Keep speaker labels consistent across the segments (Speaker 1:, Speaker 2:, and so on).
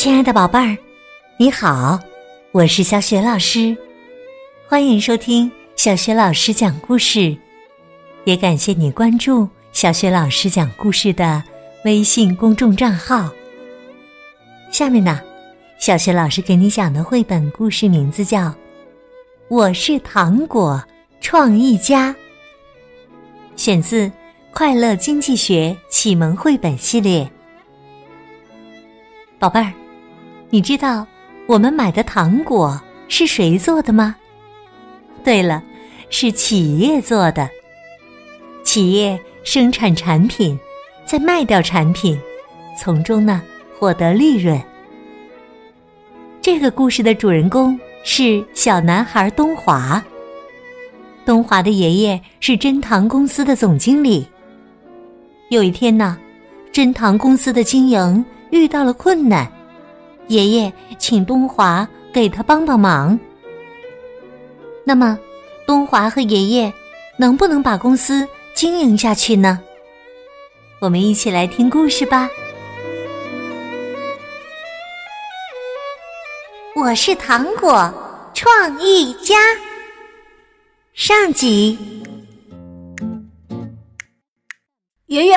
Speaker 1: 亲爱的宝贝儿，你好，我是小雪老师，欢迎收听小雪老师讲故事，也感谢你关注小雪老师讲故事的微信公众账号。下面呢，小雪老师给你讲的绘本故事名字叫《我是糖果创意家》，选自《快乐经济学启蒙绘本系列》。宝贝儿，你知道我们买的糖果是谁做的吗？对了，是企业做的。企业生产产品，再卖掉产品，从中呢获得利润。这个故事的主人公是小男孩东华。东华的爷爷是珍糖公司的总经理。有一天呢，珍糖公司的经营。遇到了困难，爷爷请东华给他帮帮忙。那么，东华和爷爷能不能把公司经营下去呢？我们一起来听故事吧。我是糖果创意家。上集，
Speaker 2: 爷爷，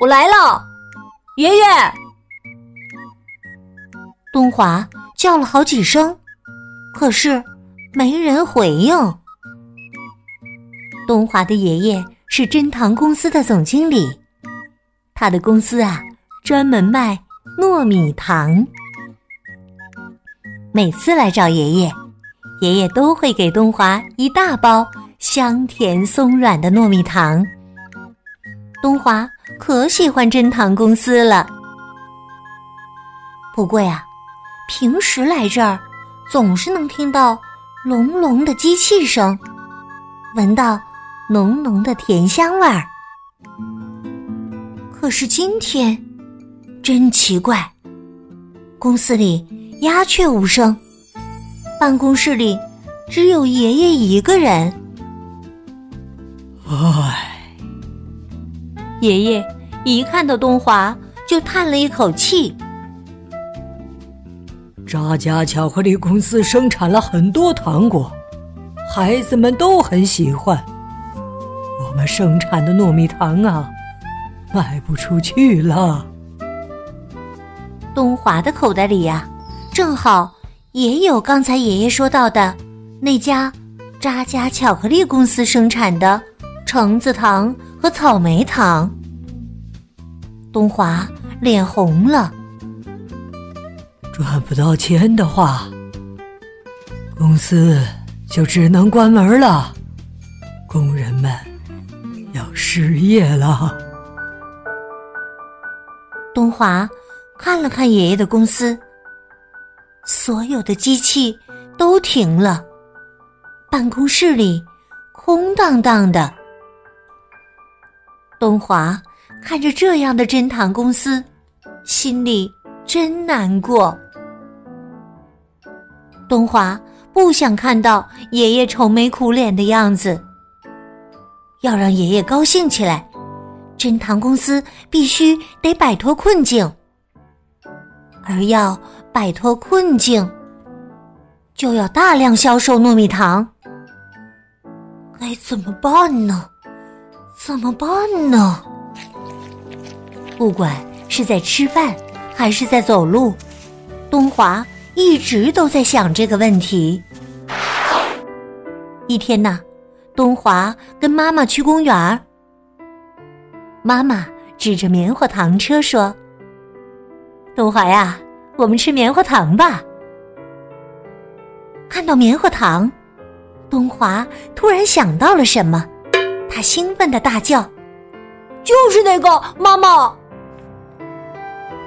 Speaker 2: 我来了，爷爷。
Speaker 1: 东华叫了好几声，可是没人回应。东华的爷爷是珍糖公司的总经理，他的公司啊专门卖糯米糖。每次来找爷爷，爷爷都会给东华一大包香甜松软的糯米糖。东华可喜欢珍糖公司了，不过呀。平时来这儿，总是能听到隆隆的机器声，闻到浓浓的甜香味儿。可是今天真奇怪，公司里鸦雀无声，办公室里只有爷爷一个人。
Speaker 3: 唉，
Speaker 1: 爷爷一看到东华就叹了一口气。
Speaker 3: 扎家巧克力公司生产了很多糖果，孩子们都很喜欢。我们生产的糯米糖啊，卖不出去了。
Speaker 1: 东华的口袋里呀，正好也有刚才爷爷说到的那家扎家巧克力公司生产的橙子糖和草莓糖。东华脸红了。
Speaker 3: 赚不到钱的话，公司就只能关门了，工人们要失业了。
Speaker 1: 东华看了看爷爷的公司，所有的机器都停了，办公室里空荡荡的。东华看着这样的珍糖公司，心里真难过。东华不想看到爷爷愁眉苦脸的样子。要让爷爷高兴起来，珍糖公司必须得摆脱困境。而要摆脱困境，就要大量销售糯米糖。该怎么办呢？怎么办呢？不管是在吃饭，还是在走路，东华。一直都在想这个问题。一天呢，东华跟妈妈去公园儿。妈妈指着棉花糖车说：“东华呀，我们吃棉花糖吧。”看到棉花糖，东华突然想到了什么，他兴奋的大叫：“
Speaker 2: 就是那个妈妈！”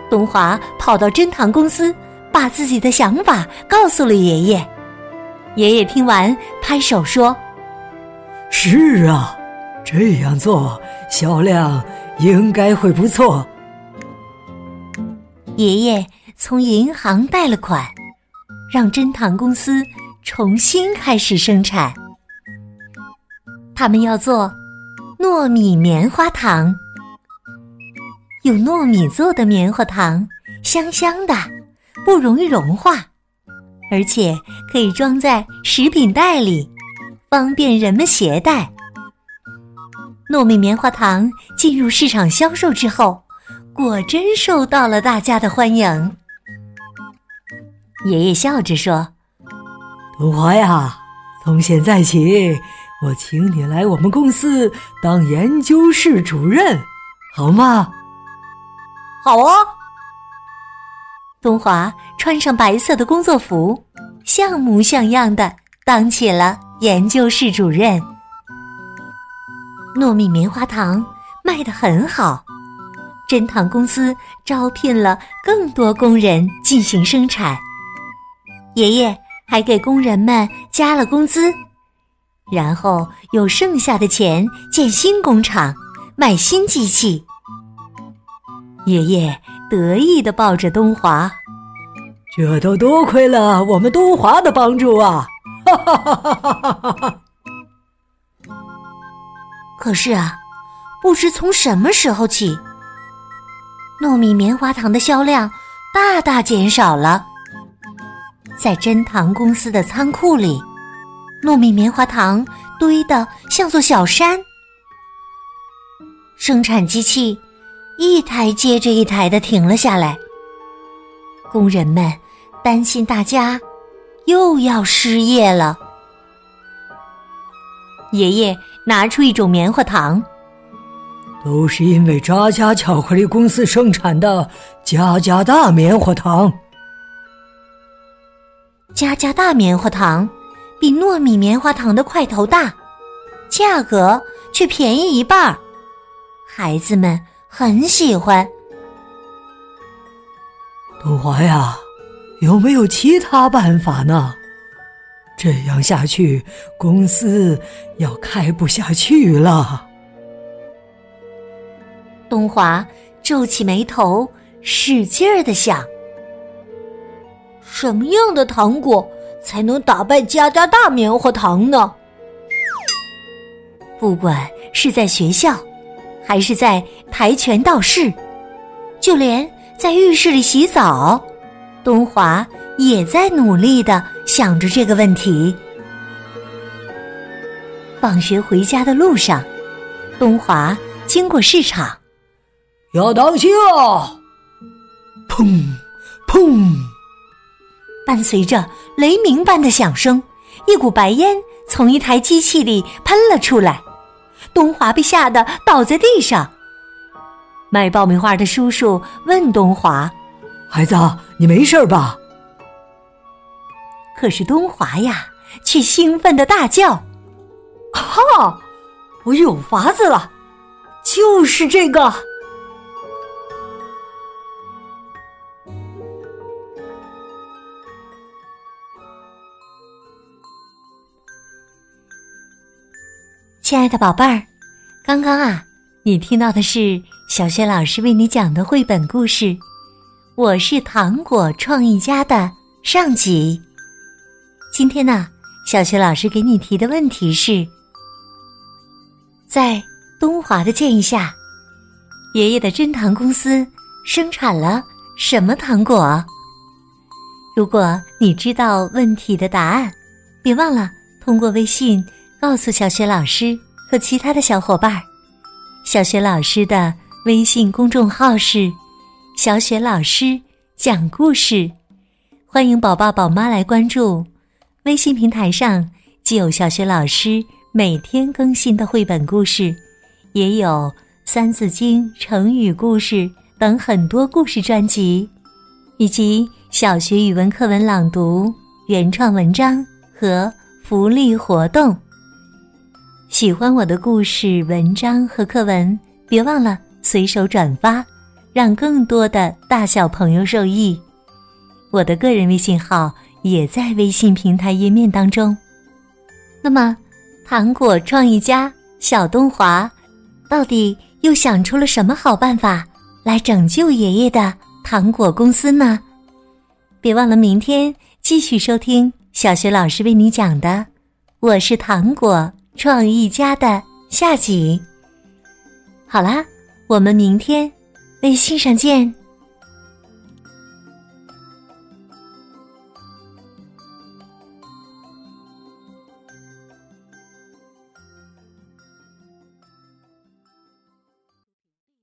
Speaker 1: 东华跑到珍糖公司。把自己的想法告诉了爷爷，爷爷听完拍手说：“
Speaker 3: 是啊，这样做销量应该会不错。”
Speaker 1: 爷爷从银行贷了款，让珍糖公司重新开始生产。他们要做糯米棉花糖，用糯米做的棉花糖，香香的。不容易融化，而且可以装在食品袋里，方便人们携带。糯米棉花糖进入市场销售之后，果真受到了大家的欢迎。爷爷笑着说：“
Speaker 3: 东华呀，从现在起，我请你来我们公司当研究室主任，好吗？”“
Speaker 2: 好啊。”
Speaker 1: 东华穿上白色的工作服，像模像样的当起了研究室主任。糯米棉花糖卖得很好，珍糖公司招聘了更多工人进行生产。爷爷还给工人们加了工资，然后用剩下的钱建新工厂，买新机器。爷爷得意地抱着东华，
Speaker 3: 这都多亏了我们东华的帮助啊！哈哈哈哈哈哈！
Speaker 1: 可是啊，不知从什么时候起，糯米棉花糖的销量大大减少了。在珍糖公司的仓库里，糯米棉花糖堆得像座小山，生产机器一台接着一台的停了下来。工人们担心大家又要失业了。爷爷。拿出一种棉花糖，
Speaker 3: 都是因为扎家巧克力公司生产的加加大棉花糖。
Speaker 1: 加加大棉花糖比糯米棉花糖的块头大，价格却便宜一半儿，孩子们很喜欢。
Speaker 3: 东华呀，有没有其他办法呢？这样下去，公司要开不下去了。
Speaker 1: 东华皱起眉头，使劲儿的想：
Speaker 2: 什么样的糖果才能打败加加大棉花糖呢？
Speaker 1: 不管是在学校，还是在跆拳道室，就连在浴室里洗澡，东华也在努力的。想着这个问题，放学回家的路上，东华经过市场，
Speaker 3: 要当心啊！砰砰，
Speaker 1: 伴随着雷鸣般的响声，一股白烟从一台机器里喷了出来，东华被吓得倒在地上。卖爆米花的叔叔问东华：“
Speaker 3: 孩子，你没事吧？”
Speaker 1: 可是东华呀，却兴奋的大叫：“
Speaker 2: 哈，我有法子了，就是这个！”
Speaker 1: 亲爱的宝贝儿，刚刚啊，你听到的是小雪老师为你讲的绘本故事《我是糖果创意家》的上集。今天呢，小学老师给你提的问题是：在东华的建议下，爷爷的珍糖公司生产了什么糖果？如果你知道问题的答案，别忘了通过微信告诉小学老师和其他的小伙伴。小学老师的微信公众号是“小雪老师讲故事”，欢迎宝宝宝妈来关注。微信平台上既有小学老师每天更新的绘本故事，也有《三字经》成语故事等很多故事专辑，以及小学语文课文朗读、原创文章和福利活动。喜欢我的故事、文章和课文，别忘了随手转发，让更多的大小朋友受益。我的个人微信号。也在微信平台页面当中。那么，糖果创意家小东华到底又想出了什么好办法来拯救爷爷的糖果公司呢？别忘了明天继续收听小学老师为你讲的《我是糖果创意家》的下集。好啦，我们明天微信上见。